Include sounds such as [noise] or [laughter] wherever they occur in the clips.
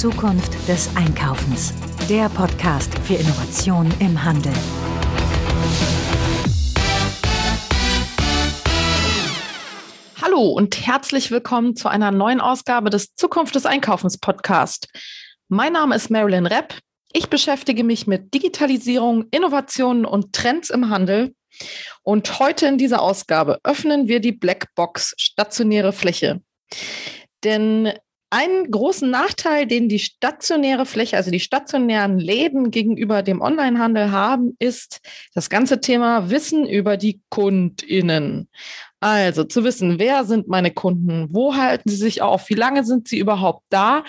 Zukunft des Einkaufens. Der Podcast für Innovation im Handel. Hallo und herzlich willkommen zu einer neuen Ausgabe des Zukunft des Einkaufens Podcast. Mein Name ist Marilyn Repp. Ich beschäftige mich mit Digitalisierung, Innovationen und Trends im Handel. Und heute in dieser Ausgabe öffnen wir die Blackbox stationäre Fläche. Denn einen großen Nachteil, den die stationäre Fläche, also die stationären Läden gegenüber dem Onlinehandel haben, ist das ganze Thema Wissen über die Kundinnen. Also zu wissen, wer sind meine Kunden, wo halten sie sich auf, wie lange sind sie überhaupt da,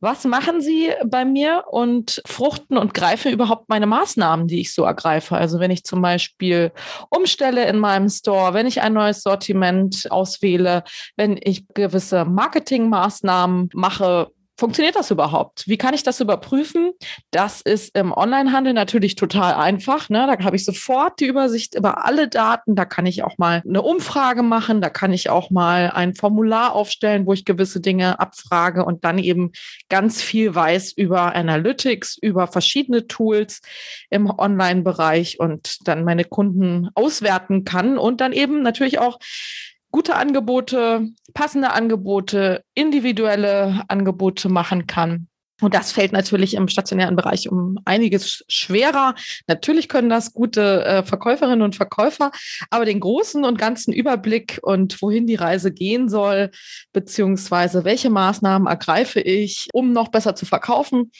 was machen sie bei mir? Und fruchten und greifen überhaupt meine Maßnahmen, die ich so ergreife. Also wenn ich zum Beispiel umstelle in meinem Store, wenn ich ein neues Sortiment auswähle, wenn ich gewisse Marketingmaßnahmen mache, funktioniert das überhaupt? Wie kann ich das überprüfen? Das ist im Onlinehandel natürlich total einfach. Ne? Da habe ich sofort die Übersicht über alle Daten. Da kann ich auch mal eine Umfrage machen. Da kann ich auch mal ein Formular aufstellen, wo ich gewisse Dinge abfrage und dann eben ganz viel weiß über Analytics, über verschiedene Tools im Online-Bereich und dann meine Kunden auswerten kann und dann eben natürlich auch gute Angebote, passende Angebote, individuelle Angebote machen kann. Und das fällt natürlich im stationären Bereich um einiges schwerer. Natürlich können das gute äh, Verkäuferinnen und Verkäufer, aber den großen und ganzen Überblick und wohin die Reise gehen soll, beziehungsweise welche Maßnahmen ergreife ich, um noch besser zu verkaufen,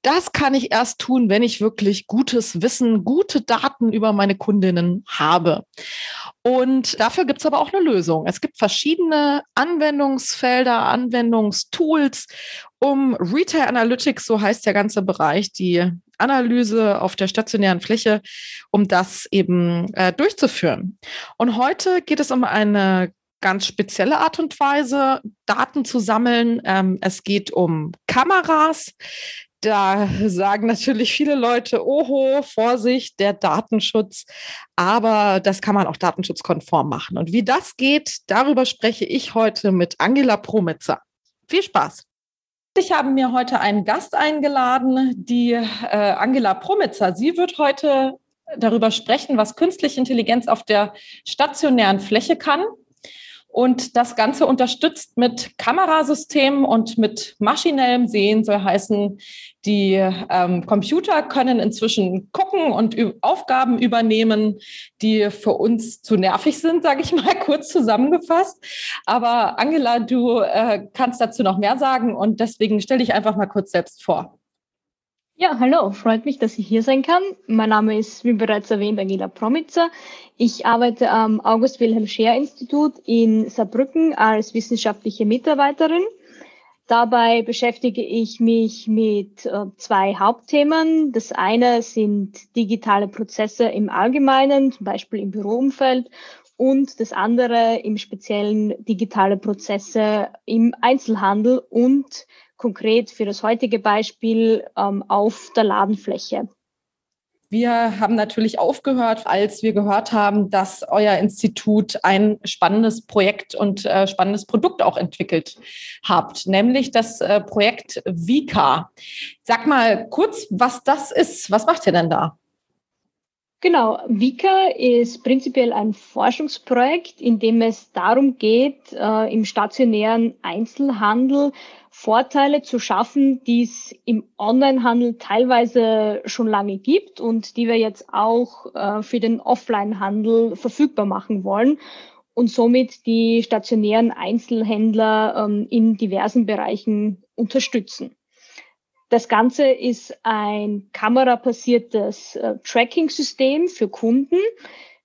das kann ich erst tun, wenn ich wirklich gutes Wissen, gute Daten über meine Kundinnen habe. Und dafür gibt es aber auch eine Lösung. Es gibt verschiedene Anwendungsfelder, Anwendungstools, um Retail Analytics, so heißt der ganze Bereich, die Analyse auf der stationären Fläche, um das eben äh, durchzuführen. Und heute geht es um eine ganz spezielle Art und Weise, Daten zu sammeln. Ähm, es geht um Kameras, da sagen natürlich viele Leute, oho, Vorsicht, der Datenschutz. Aber das kann man auch datenschutzkonform machen. Und wie das geht, darüber spreche ich heute mit Angela Promitzer. Viel Spaß! Ich habe mir heute einen Gast eingeladen, die äh, Angela Promitzer. Sie wird heute darüber sprechen, was künstliche Intelligenz auf der stationären Fläche kann und das Ganze unterstützt mit Kamerasystemen und mit maschinellem Sehen soll heißen, die ähm, Computer können inzwischen gucken und Aufgaben übernehmen, die für uns zu nervig sind, sage ich mal [laughs] kurz zusammengefasst. Aber Angela, du äh, kannst dazu noch mehr sagen und deswegen stell dich einfach mal kurz selbst vor. Ja, hallo, freut mich, dass ich hier sein kann. Mein Name ist, wie bereits erwähnt, Angela Promitzer. Ich arbeite am August Wilhelm Scheer Institut in Saarbrücken als wissenschaftliche Mitarbeiterin. Dabei beschäftige ich mich mit äh, zwei Hauptthemen. Das eine sind digitale Prozesse im Allgemeinen, zum Beispiel im Büroumfeld, und das andere im Speziellen digitale Prozesse im Einzelhandel und konkret für das heutige Beispiel ähm, auf der Ladenfläche. Wir haben natürlich aufgehört, als wir gehört haben, dass euer Institut ein spannendes Projekt und äh, spannendes Produkt auch entwickelt habt, nämlich das äh, Projekt Vika. Sag mal kurz, was das ist. Was macht ihr denn da? Genau, Vika ist prinzipiell ein Forschungsprojekt, in dem es darum geht, äh, im stationären Einzelhandel Vorteile zu schaffen, die es im Onlinehandel teilweise schon lange gibt und die wir jetzt auch äh, für den Offline-Handel verfügbar machen wollen und somit die stationären Einzelhändler ähm, in diversen Bereichen unterstützen. Das Ganze ist ein kamerabasiertes äh, Tracking-System für Kunden,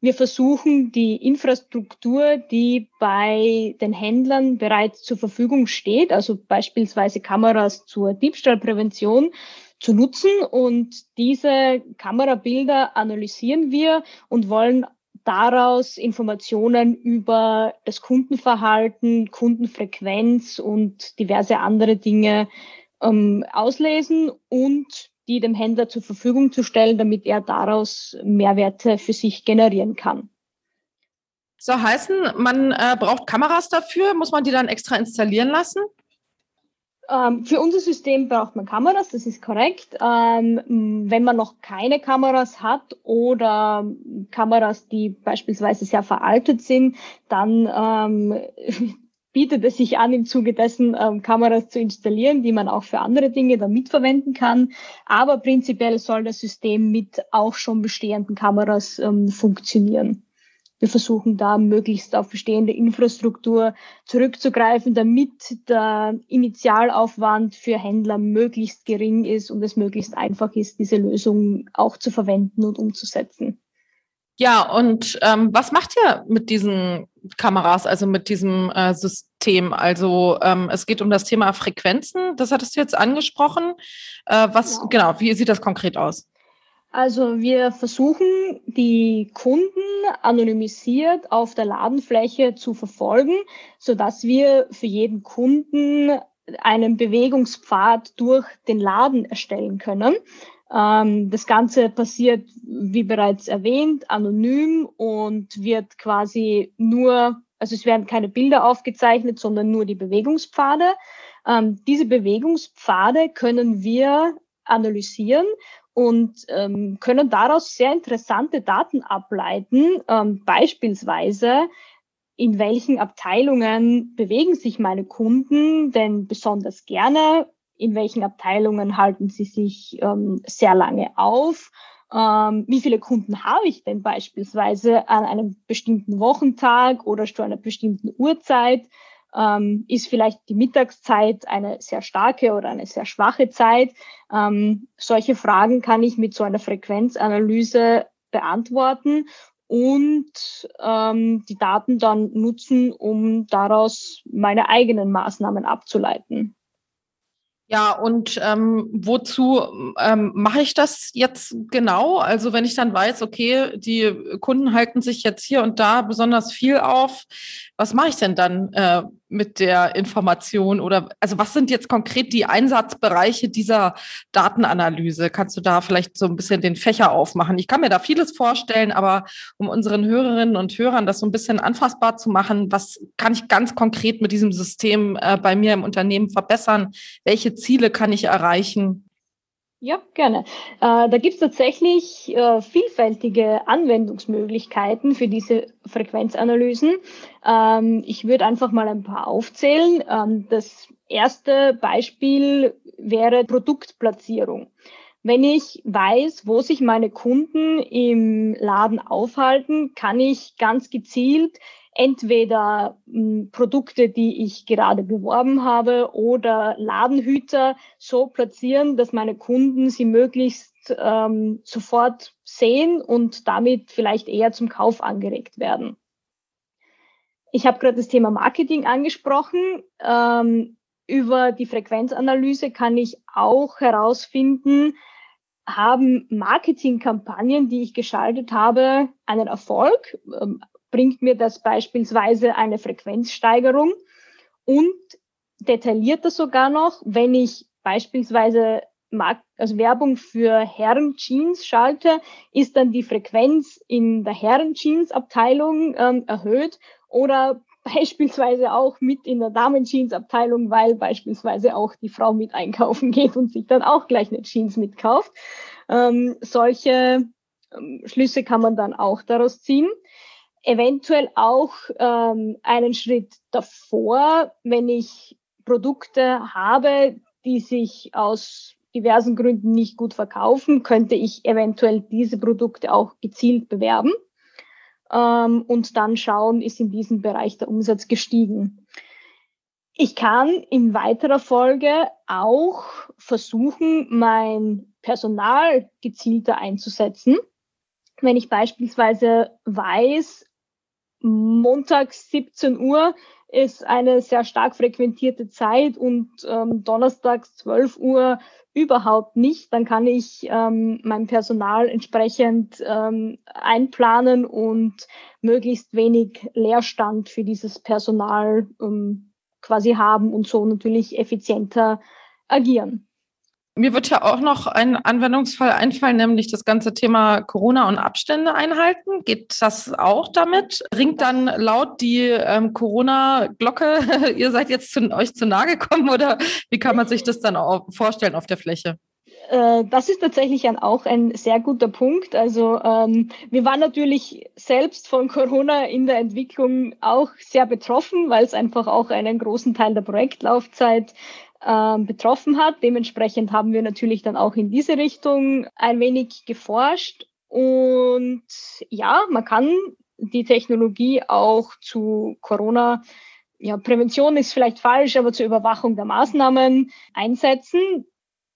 wir versuchen die Infrastruktur, die bei den Händlern bereits zur Verfügung steht, also beispielsweise Kameras zur Diebstahlprävention, zu nutzen. Und diese Kamerabilder analysieren wir und wollen daraus Informationen über das Kundenverhalten, Kundenfrequenz und diverse andere Dinge ähm, auslesen und die dem Händler zur Verfügung zu stellen, damit er daraus Mehrwerte für sich generieren kann. So heißen, man äh, braucht Kameras dafür. Muss man die dann extra installieren lassen? Ähm, für unser System braucht man Kameras, das ist korrekt. Ähm, wenn man noch keine Kameras hat oder Kameras, die beispielsweise sehr veraltet sind, dann ähm, bietet es sich an, im Zuge dessen ähm, Kameras zu installieren, die man auch für andere Dinge dann mitverwenden kann. Aber prinzipiell soll das System mit auch schon bestehenden Kameras ähm, funktionieren. Wir versuchen da möglichst auf bestehende Infrastruktur zurückzugreifen, damit der Initialaufwand für Händler möglichst gering ist und es möglichst einfach ist, diese Lösung auch zu verwenden und umzusetzen. Ja, und ähm, was macht ihr mit diesen Kameras, also mit diesem äh, System? Also ähm, es geht um das Thema Frequenzen, das hattest du jetzt angesprochen. Äh, was genau. genau, wie sieht das konkret aus? Also wir versuchen, die Kunden anonymisiert auf der Ladenfläche zu verfolgen, so dass wir für jeden Kunden einen Bewegungspfad durch den Laden erstellen können. Ähm, das Ganze passiert, wie bereits erwähnt, anonym und wird quasi nur, also es werden keine Bilder aufgezeichnet, sondern nur die Bewegungspfade. Ähm, diese Bewegungspfade können wir analysieren und ähm, können daraus sehr interessante Daten ableiten, ähm, beispielsweise in welchen Abteilungen bewegen sich meine Kunden denn besonders gerne, in welchen Abteilungen halten sie sich ähm, sehr lange auf, ähm, wie viele Kunden habe ich denn beispielsweise an einem bestimmten Wochentag oder zu einer bestimmten Uhrzeit ähm, ist vielleicht die Mittagszeit eine sehr starke oder eine sehr schwache Zeit. Ähm, solche Fragen kann ich mit so einer Frequenzanalyse beantworten und ähm, die Daten dann nutzen, um daraus meine eigenen Maßnahmen abzuleiten. Ja, und ähm, wozu ähm, mache ich das jetzt genau? Also wenn ich dann weiß, okay, die Kunden halten sich jetzt hier und da besonders viel auf, was mache ich denn dann äh, mit der Information oder also was sind jetzt konkret die Einsatzbereiche dieser Datenanalyse? Kannst du da vielleicht so ein bisschen den Fächer aufmachen? Ich kann mir da vieles vorstellen, aber um unseren Hörerinnen und Hörern das so ein bisschen anfassbar zu machen, was kann ich ganz konkret mit diesem System äh, bei mir im Unternehmen verbessern? Welche Ziele kann ich erreichen? Ja, gerne. Äh, da gibt es tatsächlich äh, vielfältige Anwendungsmöglichkeiten für diese Frequenzanalysen. Ähm, ich würde einfach mal ein paar aufzählen. Ähm, das erste Beispiel wäre Produktplatzierung. Wenn ich weiß, wo sich meine Kunden im Laden aufhalten, kann ich ganz gezielt entweder mh, hm, Produkte, die ich gerade beworben habe oder Ladenhüter so platzieren, dass meine Kunden sie möglichst ähm, sofort sehen und damit vielleicht eher zum Kauf angeregt werden. Ich habe gerade das Thema Marketing angesprochen. Ähm, über die Frequenzanalyse kann ich auch herausfinden, haben Marketingkampagnen, die ich geschaltet habe, einen Erfolg? Ähm, bringt mir das beispielsweise eine Frequenzsteigerung und detaillierter sogar noch, wenn ich beispielsweise also Werbung für Herren-Jeans schalte, ist dann die Frequenz in der Herren-Jeans-Abteilung ähm, erhöht oder beispielsweise auch mit in der Damen-Jeans-Abteilung, weil beispielsweise auch die Frau mit einkaufen geht und sich dann auch gleich eine Jeans mitkauft. Ähm, solche ähm, Schlüsse kann man dann auch daraus ziehen eventuell auch ähm, einen Schritt davor, wenn ich Produkte habe, die sich aus diversen Gründen nicht gut verkaufen, könnte ich eventuell diese Produkte auch gezielt bewerben ähm, und dann schauen, ist in diesem Bereich der Umsatz gestiegen. Ich kann in weiterer Folge auch versuchen, mein Personal gezielter einzusetzen. Wenn ich beispielsweise weiß, montags 17 Uhr ist eine sehr stark frequentierte Zeit und ähm, donnerstags 12 Uhr überhaupt nicht, dann kann ich ähm, mein Personal entsprechend ähm, einplanen und möglichst wenig Leerstand für dieses Personal ähm, quasi haben und so natürlich effizienter agieren. Mir wird ja auch noch ein Anwendungsfall einfallen, nämlich das ganze Thema Corona und Abstände einhalten. Geht das auch damit? Ringt dann laut die ähm, Corona-Glocke, [laughs] ihr seid jetzt zu, euch zu nahe gekommen oder wie kann man sich das dann auch vorstellen auf der Fläche? Äh, das ist tatsächlich auch ein sehr guter Punkt. Also ähm, wir waren natürlich selbst von Corona in der Entwicklung auch sehr betroffen, weil es einfach auch einen großen Teil der Projektlaufzeit äh, betroffen hat. Dementsprechend haben wir natürlich dann auch in diese Richtung ein wenig geforscht. Und ja, man kann die Technologie auch zu Corona ja, Prävention ist vielleicht falsch, aber zur Überwachung der Maßnahmen einsetzen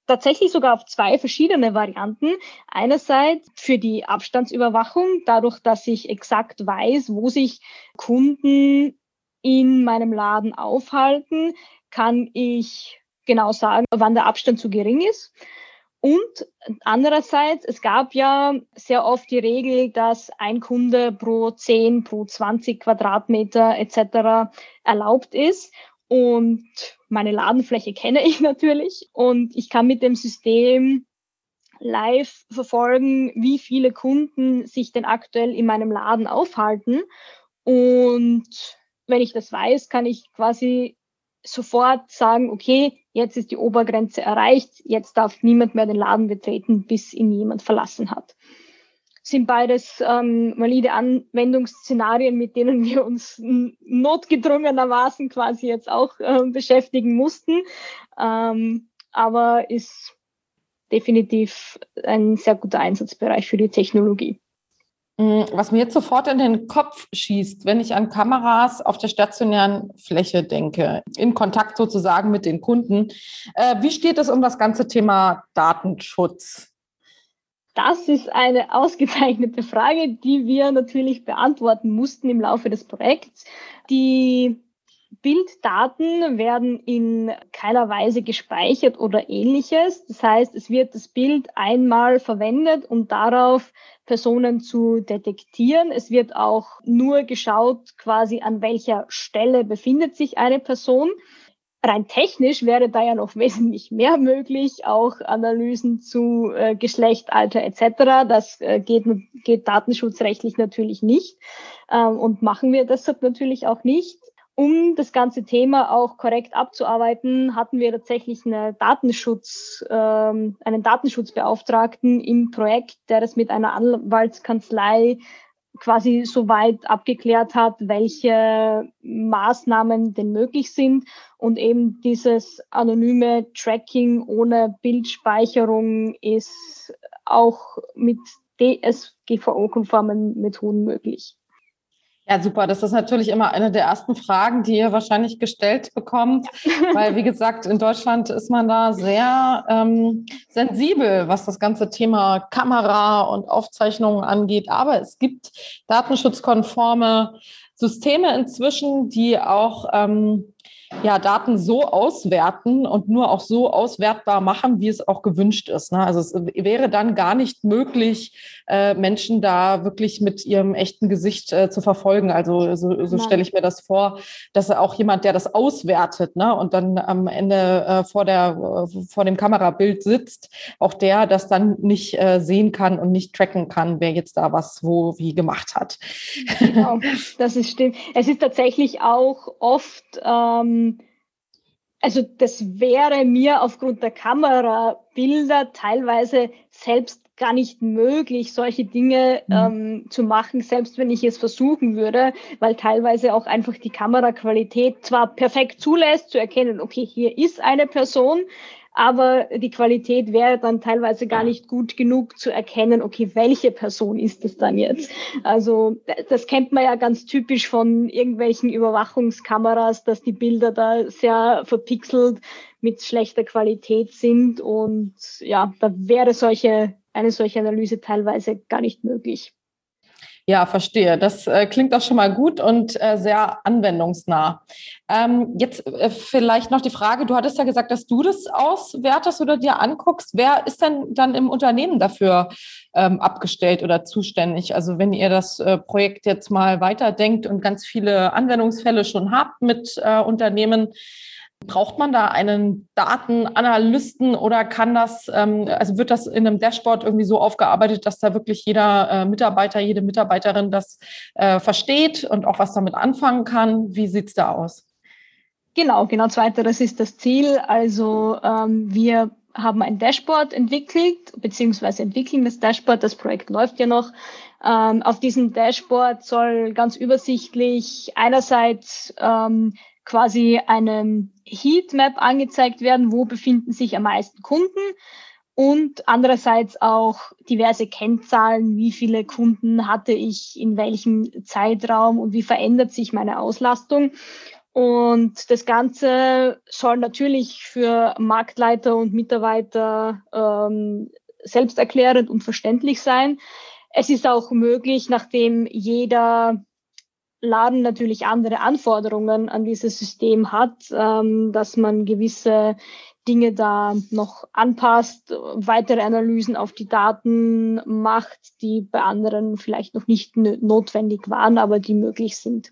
tatsächlich sogar auf zwei verschiedene Varianten. Einerseits für die Abstandsüberwachung, dadurch, dass ich exakt weiß, wo sich Kunden in meinem Laden aufhalten, kann ich genau sagen, wann der Abstand zu gering ist. Und andererseits, es gab ja sehr oft die Regel, dass ein Kunde pro 10, pro 20 Quadratmeter etc. erlaubt ist. Und meine Ladenfläche kenne ich [laughs] natürlich und ich kann mit dem System live verfolgen, wie viele Kunden sich denn aktuell in meinem Laden aufhalten. Und wenn ich das weiß, kann ich quasi sofort sagen, okay, jetzt ist die Obergrenze erreicht, jetzt darf niemand mehr den Laden betreten, bis ihn jemand verlassen hat sind beides ähm, valide Anwendungsszenarien, mit denen wir uns notgedrungenermaßen quasi jetzt auch äh, beschäftigen mussten. Ähm, aber ist definitiv ein sehr guter Einsatzbereich für die Technologie. Mm, was mir jetzt sofort in den Kopf schießt, wenn ich an Kameras auf der stationären Fläche denke, in Kontakt sozusagen mit den Kunden, äh, wie steht es um das ganze Thema Datenschutz? Das ist eine [laughs] ausgezeichnete Frage, die wir natürlich beantworten mussten im Laufe des Projekts. Die Bilddaten werden in keiner Weise gespeichert oder ähnliches. Das heißt, es wird das Bild einmal verwendet, um darauf Personen zu detektieren. Es wird auch nur geschaut, quasi an welcher Stelle befindet sich eine Person rein technisch wäre da ja noch [laughs] wesentlich mehr möglich, auch Analysen zu äh, Geschlecht, Alter etc. Das äh, geht, geht datenschutzrechtlich natürlich nicht ähm, und machen wir deshalb natürlich auch nicht. Um das ganze Thema auch korrekt abzuarbeiten, hatten wir tatsächlich eine Datenschutz, ähm, einen Datenschutzbeauftragten im Projekt, der das mit einer Anwaltskanzlei quasi soweit abgeklärt hat, welche Maßnahmen denn möglich sind und eben dieses anonyme Tracking ohne Bildspeicherung ist auch mit DSGVO-konformen Methoden möglich. Ja, super. Das ist natürlich immer eine der ersten Fragen, die ihr wahrscheinlich gestellt bekommt, weil, wie gesagt, in Deutschland ist man da sehr ähm, sensibel, was das ganze Thema Kamera und Aufzeichnungen angeht. Aber es gibt datenschutzkonforme Systeme inzwischen, die auch ähm, ja, Daten so auswerten und nur auch so auswertbar machen, wie es auch gewünscht ist. Ne? Also es wäre dann gar nicht möglich, äh, Menschen da wirklich mit ihrem echten Gesicht äh, zu verfolgen. Also so, so stelle ich mir das vor, dass auch jemand, der das auswertet ne? und dann am Ende äh, vor, der, vor dem Kamerabild sitzt, auch der das dann nicht äh, sehen kann und nicht tracken kann, wer jetzt da was wo wie gemacht hat. Genau, das ist stimmt. Es ist tatsächlich auch oft ähm, also das wäre mir aufgrund der Kamerabilder teilweise selbst gar nicht möglich, solche Dinge mhm. ähm, zu machen, selbst wenn ich es versuchen würde, weil teilweise auch einfach die Kameraqualität zwar perfekt zulässt, zu erkennen, okay, hier ist eine Person, aber die Qualität wäre dann teilweise gar nicht gut genug zu erkennen, okay, welche Person ist es dann jetzt? Also das kennt man ja ganz typisch von irgendwelchen Überwachungskameras, dass die Bilder da sehr verpixelt mit schlechter Qualität sind und ja, da wäre solche eine solche Analyse teilweise gar nicht möglich. Ja, verstehe. Das äh, klingt auch schon mal gut und äh, sehr anwendungsnah. Ähm, jetzt äh, vielleicht noch die Frage, du hattest ja gesagt, dass du das auswertest oder dir anguckst. Wer ist denn dann im Unternehmen dafür ähm, abgestellt oder zuständig? Also wenn ihr das äh, Projekt jetzt mal weiterdenkt und ganz viele Anwendungsfälle schon habt mit äh, Unternehmen, Braucht man da einen Datenanalysten oder kann das, ähm, also wird das in einem Dashboard irgendwie so aufgearbeitet, dass da wirklich jeder äh, Mitarbeiter, jede Mitarbeiterin das äh, versteht und auch was damit anfangen kann? Wie sieht es da aus? Genau, genau zweiteres ist das Ziel. Also ähm, wir haben ein Dashboard entwickelt, beziehungsweise entwickeln das Dashboard. Das Projekt läuft ja noch. Ähm, auf diesem Dashboard soll ganz übersichtlich einerseits quasi eine Heatmap angezeigt werden, wo befinden sich am meisten Kunden und andererseits auch diverse Kennzahlen, wie viele Kunden hatte ich in welchem Zeitraum und wie verändert sich meine Auslastung. Und das Ganze soll natürlich für Marktleiter und Mitarbeiter ähm, selbsterklärend und verständlich sein. Es ist auch möglich, nachdem jeder Laden natürlich andere Anforderungen an dieses System hat, ähm, dass man gewisse Dinge da noch anpasst, weitere Analysen auf die Daten macht, die bei anderen vielleicht noch nicht notwendig waren, aber die möglich sind.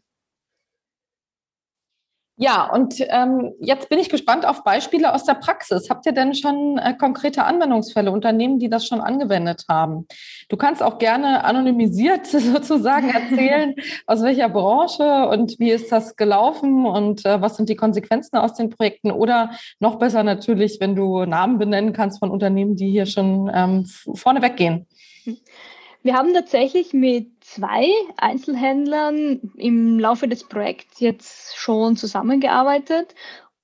Ja, und ähm, jetzt bin ich gespannt auf Beispiele aus der Praxis. Habt ihr denn schon äh, konkrete Anwendungsfälle, Unternehmen, die das schon angewendet haben? Du kannst auch gerne anonymisiert [laughs] sozusagen erzählen, [laughs] aus welcher Branche und wie ist das gelaufen und äh, was sind die Konsequenzen aus den Projekten oder noch besser natürlich, wenn du Namen benennen kannst von Unternehmen, die hier schon ähm, vorne weggehen. Wir haben tatsächlich mit zwei Einzelhändlern im Laufe des Projekts jetzt schon zusammengearbeitet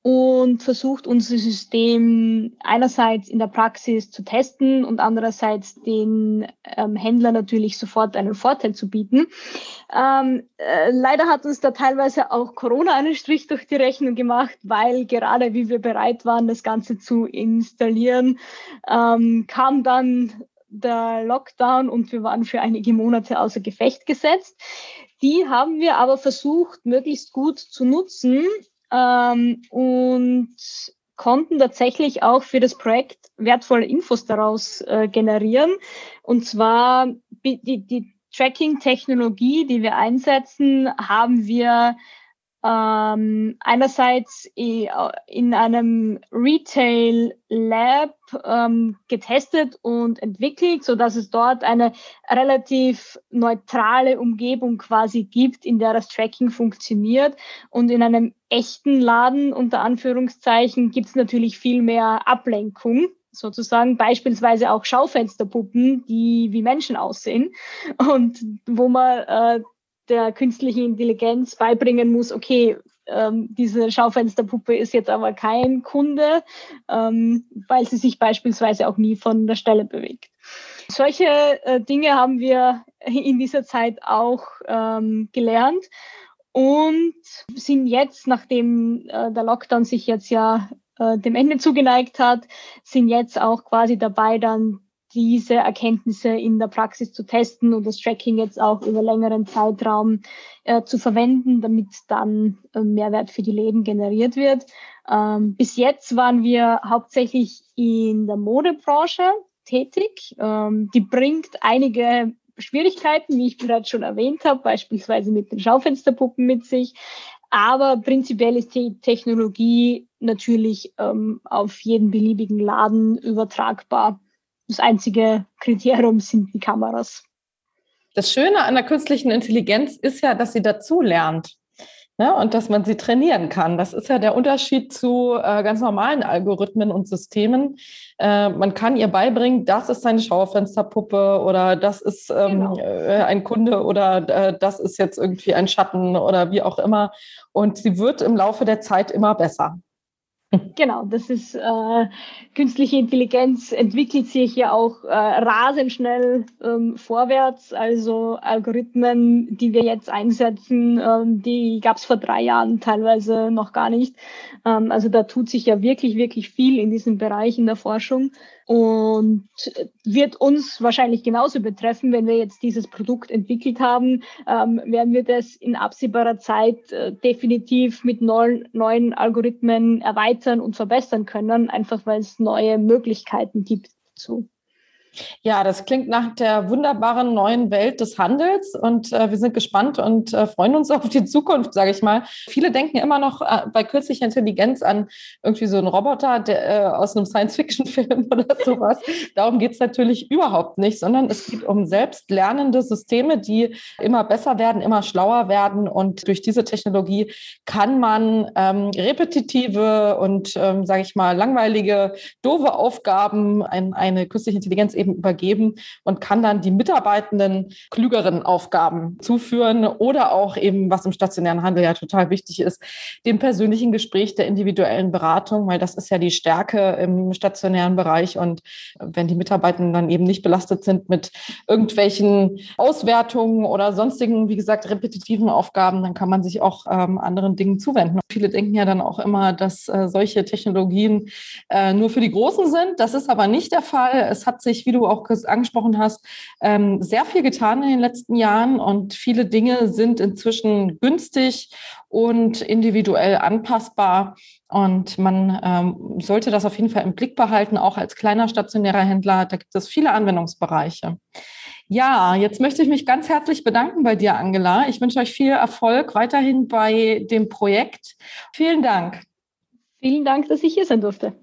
und versucht, unser System einerseits in der Praxis zu testen und andererseits den ähm, Händler natürlich sofort einen Vorteil zu bieten. Ähm, äh, leider hat uns da teilweise auch Corona einen Strich durch die Rechnung gemacht, weil gerade wie wir bereit waren, das Ganze zu installieren, ähm, kam dann der Lockdown und wir waren für einige Monate außer Gefecht gesetzt. Die haben wir aber versucht, möglichst gut zu nutzen ähm, und konnten tatsächlich auch für das Projekt wertvolle Infos daraus äh, generieren. Und zwar die, die Tracking-Technologie, die wir einsetzen, haben wir ähm, einerseits in einem Retail Lab ähm, getestet und entwickelt, so dass es dort eine relativ neutrale Umgebung quasi gibt, in der das Tracking funktioniert. Und in einem echten Laden unter Anführungszeichen gibt es natürlich viel mehr Ablenkung sozusagen beispielsweise auch Schaufensterpuppen, die wie Menschen aussehen und wo man äh, der künstlichen Intelligenz beibringen muss, okay, ähm, diese Schaufensterpuppe ist jetzt aber kein Kunde, ähm, weil sie sich beispielsweise auch nie von der Stelle bewegt. Solche äh, Dinge haben wir in dieser Zeit auch ähm, gelernt und sind jetzt, nachdem äh, der Lockdown sich jetzt ja äh, dem Ende zugeneigt hat, sind jetzt auch quasi dabei, dann diese Erkenntnisse in der Praxis zu testen und das Tracking jetzt auch über längeren Zeitraum äh, zu verwenden, damit dann äh, Mehrwert für die Läden generiert wird. Ähm, bis jetzt waren wir hauptsächlich in der Modebranche tätig. Ähm, die bringt einige Schwierigkeiten, wie ich bereits schon erwähnt habe, beispielsweise mit den Schaufensterpuppen mit sich. Aber prinzipiell ist die Technologie natürlich ähm, auf jeden beliebigen Laden übertragbar das einzige Kriterium sind die Kameras. Das Schöne an der künstlichen Intelligenz ist ja, dass sie dazu lernt. Ne, und dass man sie trainieren kann. Das ist ja der Unterschied zu äh, ganz normalen Algorithmen und Systemen. Äh, man kann ihr beibringen, das ist eine Schaufensterpuppe oder das ist ähm, genau. äh, ein Kunde oder äh, das ist jetzt irgendwie ein Schatten oder wie auch immer. Und sie wird im Laufe der Zeit immer besser. Genau, das ist äh, künstliche Intelligenz entwickelt sich ja auch äh, rasend schnell ähm, vorwärts. Also Algorithmen, die wir jetzt einsetzen, ähm, die gab es vor drei Jahren teilweise noch gar nicht. Ähm, also da tut sich ja wirklich, wirklich viel in diesem Bereich in der Forschung und wird uns wahrscheinlich genauso betreffen, wenn wir jetzt dieses Produkt entwickelt haben, ähm, werden wir das in absehbarer Zeit äh, definitiv mit neuen, neuen Algorithmen erweitern und verbessern können, einfach weil es neue Möglichkeiten gibt dazu. Ja, das klingt nach der wunderbaren neuen Welt des Handels und äh, wir sind gespannt und äh, freuen uns [laughs] auf die Zukunft, sage ich mal. Viele denken immer noch äh, bei künstlicher Intelligenz an irgendwie so einen Roboter der, äh, aus einem Science-Fiction-Film [laughs] oder sowas. Darum geht es natürlich überhaupt nicht, sondern es geht um selbstlernende Systeme, die immer besser werden, immer schlauer werden und durch diese Technologie kann man ähm, repetitive und, ähm, sage ich mal, langweilige, doofe Aufgaben an eine künstliche Intelligenz eben übergeben und kann dann die Mitarbeitenden klügeren Aufgaben zuführen oder auch eben, was im stationären Handel ja total wichtig ist, dem persönlichen Gespräch der individuellen Beratung, weil das ist ja die Stärke im stationären Bereich. Und wenn die Mitarbeitenden dann eben nicht belastet sind mit irgendwelchen Auswertungen oder sonstigen, wie gesagt, repetitiven Aufgaben, dann kann man sich auch ähm, anderen Dingen zuwenden. Viele denken ja dann auch immer, dass äh, solche Technologien äh, nur für die Großen sind. Das ist aber nicht der Fall. Es hat sich, wie du auch angesprochen hast, ähm, sehr viel getan in den letzten Jahren und viele Dinge sind inzwischen günstig und individuell anpassbar. Und man ähm, sollte das auf jeden Fall im Blick behalten, auch als kleiner stationärer Händler. Da gibt es viele Anwendungsbereiche. Ja, jetzt möchte ich mich ganz herzlich bedanken bei dir, Angela. Ich wünsche euch viel Erfolg weiterhin bei dem Projekt. Vielen Dank. Vielen Dank, dass ich hier sein durfte.